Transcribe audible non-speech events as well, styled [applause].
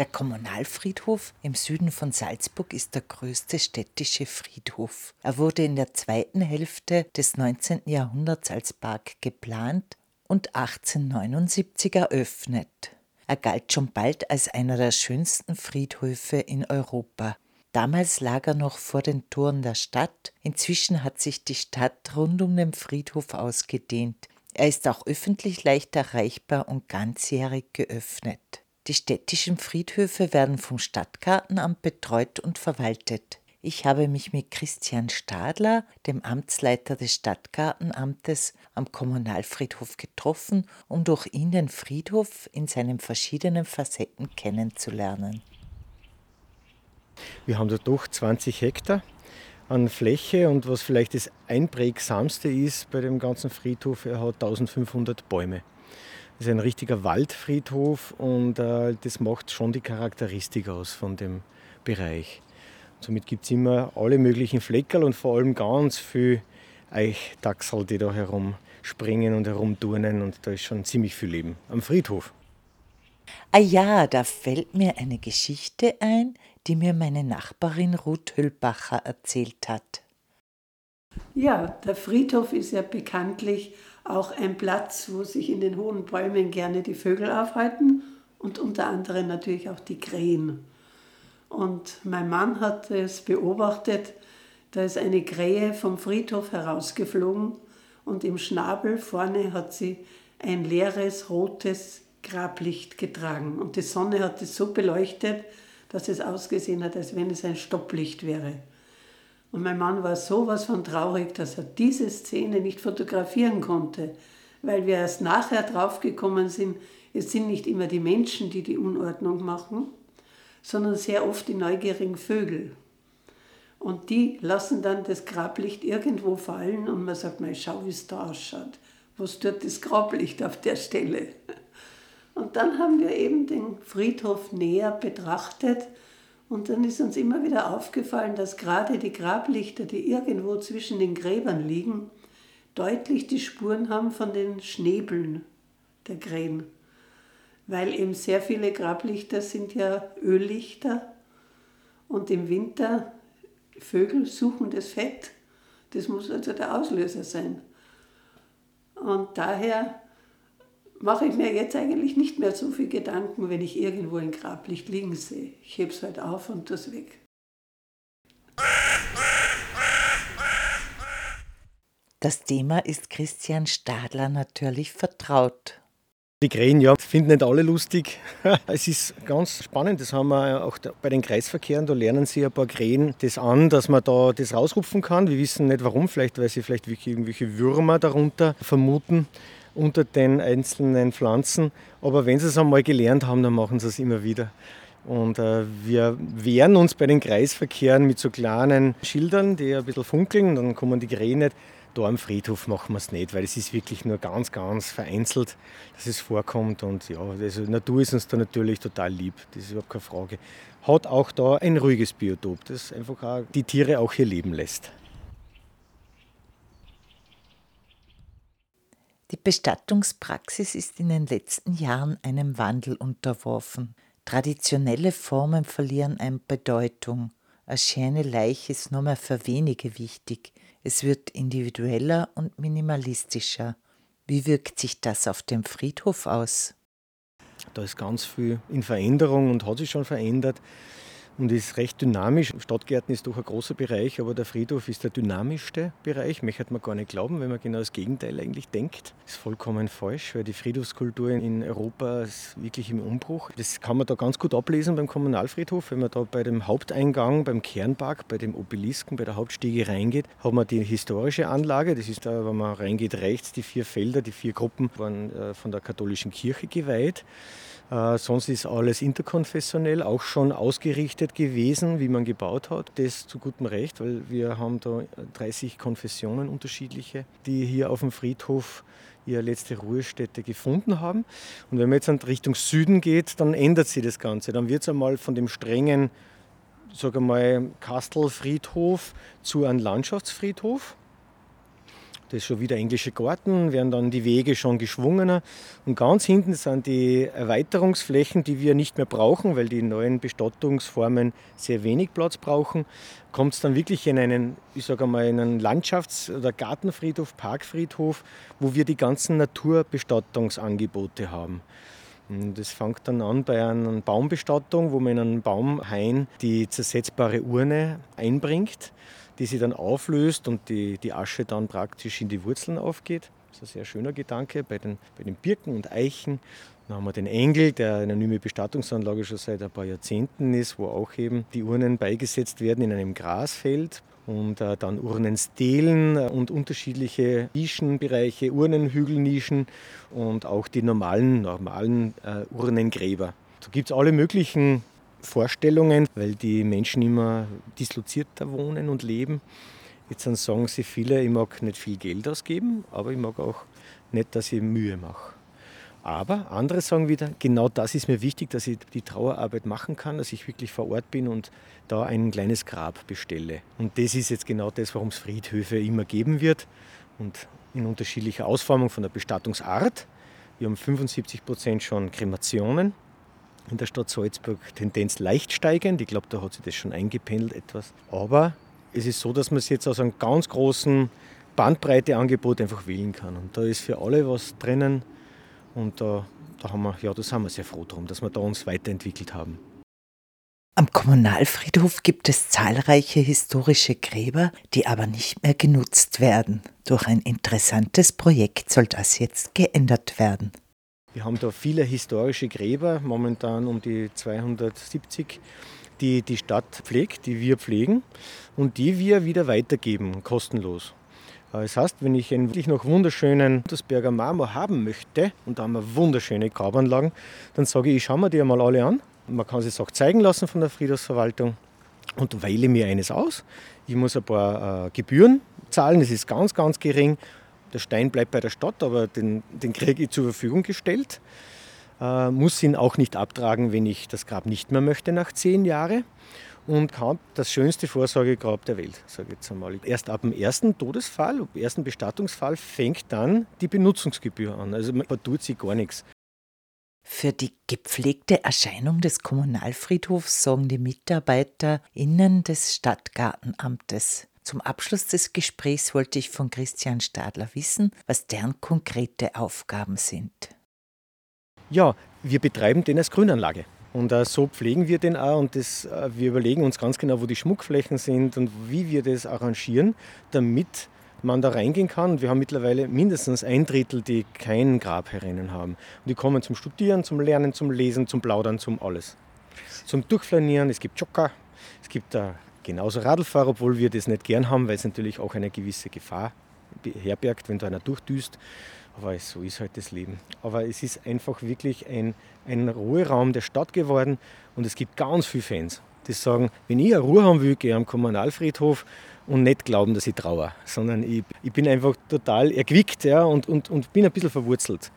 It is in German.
Der Kommunalfriedhof im Süden von Salzburg ist der größte städtische Friedhof. Er wurde in der zweiten Hälfte des 19. Jahrhunderts als Park geplant und 1879 eröffnet. Er galt schon bald als einer der schönsten Friedhöfe in Europa. Damals lag er noch vor den Toren der Stadt. Inzwischen hat sich die Stadt rund um den Friedhof ausgedehnt. Er ist auch öffentlich leicht erreichbar und ganzjährig geöffnet. Die städtischen Friedhöfe werden vom Stadtgartenamt betreut und verwaltet. Ich habe mich mit Christian Stadler, dem Amtsleiter des Stadtgartenamtes, am Kommunalfriedhof getroffen, um durch ihn den Friedhof in seinen verschiedenen Facetten kennenzulernen. Wir haben da doch 20 Hektar an Fläche und was vielleicht das einprägsamste ist bei dem ganzen Friedhof, er hat 1500 Bäume. Das ist ein richtiger Waldfriedhof und äh, das macht schon die Charakteristik aus von dem Bereich. Somit gibt es immer alle möglichen Fleckerl und vor allem ganz viel Eichdachsel, die da herumspringen und herumturnen und da ist schon ziemlich viel Leben am Friedhof. Ah ja, da fällt mir eine Geschichte ein, die mir meine Nachbarin Ruth Hüllbacher erzählt hat. Ja, der Friedhof ist ja bekanntlich auch ein Platz, wo sich in den hohen Bäumen gerne die Vögel aufhalten und unter anderem natürlich auch die Krähen. Und mein Mann hat es beobachtet, da ist eine Krähe vom Friedhof herausgeflogen und im Schnabel vorne hat sie ein leeres rotes Grablicht getragen. Und die Sonne hat es so beleuchtet, dass es ausgesehen hat, als wenn es ein Stopplicht wäre. Und mein Mann war sowas von traurig, dass er diese Szene nicht fotografieren konnte, weil wir erst nachher draufgekommen sind, es sind nicht immer die Menschen, die die Unordnung machen, sondern sehr oft die neugierigen Vögel. Und die lassen dann das Grablicht irgendwo fallen und man sagt, mal schau, wie es da ausschaut. Was tut das Grablicht auf der Stelle? Und dann haben wir eben den Friedhof näher betrachtet und dann ist uns immer wieder aufgefallen, dass gerade die Grablichter, die irgendwo zwischen den Gräbern liegen, deutlich die Spuren haben von den Schnäbeln der Krähen. Weil eben sehr viele Grablichter sind ja Öllichter und im Winter Vögel suchen das Fett. Das muss also der Auslöser sein. Und daher mache ich mir jetzt eigentlich nicht mehr so viel Gedanken, wenn ich irgendwo ein Grablicht liegen sehe. Ich hebe es halt auf und das weg. Das Thema ist Christian Stadler natürlich vertraut. Die Krähen, ja, finden nicht alle lustig. [laughs] Es ist ganz spannend, das haben wir auch bei den Kreisverkehren, da lernen sie ein paar Krähen das an, dass man da das rausrupfen kann. Wir wissen nicht warum, vielleicht weil sie vielleicht irgendwelche Würmer darunter vermuten unter den einzelnen Pflanzen. Aber wenn sie es einmal gelernt haben, dann machen sie es immer wieder. Und äh, wir wehren uns bei den Kreisverkehren mit so kleinen Schildern, die ein bisschen funkeln, dann kommen die Krähen nicht. Da am Friedhof machen wir es nicht, weil es ist wirklich nur ganz, ganz vereinzelt, dass es vorkommt. Und ja, also Natur ist uns da natürlich total lieb, das ist überhaupt keine Frage. Hat auch da ein ruhiges Biotop, das einfach die Tiere auch hier leben lässt. Die Bestattungspraxis ist in den letzten Jahren einem Wandel unterworfen. Traditionelle Formen verlieren an Bedeutung. Eine schöne Leiche ist nur mehr für wenige wichtig. Es wird individueller und minimalistischer. Wie wirkt sich das auf dem Friedhof aus? Da ist ganz viel in Veränderung und hat sich schon verändert und ist recht dynamisch. Stadtgärten ist doch ein großer Bereich, aber der Friedhof ist der dynamischste Bereich. Möchte man gar nicht glauben, wenn man genau das Gegenteil eigentlich denkt. Das ist vollkommen falsch, weil die Friedhofskultur in Europa ist wirklich im Umbruch. Das kann man da ganz gut ablesen beim Kommunalfriedhof. Wenn man da bei dem Haupteingang, beim Kernpark, bei dem Obelisken, bei der Hauptstiege reingeht, hat man die historische Anlage. Das ist da, wenn man reingeht, rechts die vier Felder, die vier Gruppen waren äh, von der katholischen Kirche geweiht. Äh, sonst ist alles interkonfessionell, auch schon ausgerichtet gewesen, wie man gebaut hat. Das zu gutem Recht, weil wir haben da 30 Konfessionen unterschiedliche, die hier auf dem Friedhof ihre letzte Ruhestätte gefunden haben. Und wenn man jetzt in Richtung Süden geht, dann ändert sich das Ganze. Dann wird es einmal von dem strengen, sage mal, Kastelfriedhof zu einem Landschaftsfriedhof. Das ist schon wieder englische Garten, werden dann die Wege schon geschwungener. Und ganz hinten sind die Erweiterungsflächen, die wir nicht mehr brauchen, weil die neuen Bestattungsformen sehr wenig Platz brauchen. Kommt es dann wirklich in einen, ich sage mal, in einen Landschafts- oder Gartenfriedhof, Parkfriedhof, wo wir die ganzen Naturbestattungsangebote haben. Das fängt dann an bei einer Baumbestattung, wo man in einen Baumhain die zersetzbare Urne einbringt die sich dann auflöst und die, die Asche dann praktisch in die Wurzeln aufgeht. Das ist ein sehr schöner Gedanke bei den, bei den Birken und Eichen. Dann haben wir den Engel, der eine anonyme Bestattungsanlage schon seit ein paar Jahrzehnten ist, wo auch eben die Urnen beigesetzt werden in einem Grasfeld. Und äh, dann Urnenstelen und unterschiedliche Nischenbereiche, Urnenhügelnischen und auch die normalen, normalen äh, Urnengräber. Da gibt es alle möglichen Vorstellungen, weil die Menschen immer dislozierter wohnen und leben. Jetzt sagen sie viele, ich mag nicht viel Geld ausgeben, aber ich mag auch nicht, dass ich Mühe mache. Aber andere sagen wieder, genau das ist mir wichtig, dass ich die Trauerarbeit machen kann, dass ich wirklich vor Ort bin und da ein kleines Grab bestelle. Und das ist jetzt genau das, warum es Friedhöfe immer geben wird und in unterschiedlicher Ausformung von der Bestattungsart. Wir haben 75 Prozent schon Kremationen, in der Stadt Salzburg Tendenz leicht steigend. Ich glaube, da hat sich das schon eingependelt etwas. Aber es ist so, dass man es jetzt aus einem ganz großen Bandbreiteangebot einfach wählen kann. Und da ist für alle was drinnen. Und da, da haben wir, ja, da sind wir sehr froh drum, dass wir da uns weiterentwickelt haben. Am Kommunalfriedhof gibt es zahlreiche historische Gräber, die aber nicht mehr genutzt werden. Durch ein interessantes Projekt soll das jetzt geändert werden. Wir haben da viele historische Gräber, momentan um die 270, die die Stadt pflegt, die wir pflegen und die wir wieder weitergeben, kostenlos. Das heißt, wenn ich einen wirklich noch wunderschönen Untersberger Marmor haben möchte, und da haben wir wunderschöne Grabanlagen, dann sage ich, ich schaue mir die einmal alle an. Man kann sich auch zeigen lassen von der Friedhofsverwaltung und wähle mir eines aus. Ich muss ein paar äh, Gebühren zahlen, das ist ganz, ganz gering der Stein bleibt bei der Stadt, aber den, den kriege ich zur Verfügung gestellt. Äh, muss ihn auch nicht abtragen, wenn ich das Grab nicht mehr möchte nach zehn Jahren. Und kann das schönste Vorsorgegrab der Welt, sage ich jetzt einmal. Erst ab dem ersten Todesfall, ab dem ersten Bestattungsfall, fängt dann die Benutzungsgebühr an. Also man tut sich gar nichts. Für die gepflegte Erscheinung des Kommunalfriedhofs sorgen die MitarbeiterInnen des Stadtgartenamtes. Zum Abschluss des Gesprächs wollte ich von Christian Stadler wissen, was deren konkrete Aufgaben sind. Ja, wir betreiben den als Grünanlage. Und äh, so pflegen wir den auch und das, äh, wir überlegen uns ganz genau, wo die Schmuckflächen sind und wie wir das arrangieren, damit man da reingehen kann. Und wir haben mittlerweile mindestens ein Drittel, die kein Grab herinnen haben. Und die kommen zum Studieren, zum Lernen, zum Lesen, zum Plaudern, zum alles. Zum Durchflanieren, es gibt Jogger, es gibt äh, genauso Radlfahrer, obwohl wir das nicht gern haben, weil es natürlich auch eine gewisse Gefahr herbergt, wenn da einer durchdüst. Aber so ist halt das Leben. Aber es ist einfach wirklich ein, ein Ruheraum der Stadt geworden und es gibt ganz viele Fans, die sagen, wenn ich eine Ruhe haben will, gehe ich am Kommunalfriedhof und nicht glauben, dass ich trauere, sondern ich, ich bin einfach total erquickt ja, und, und, und bin ein bisschen verwurzelt.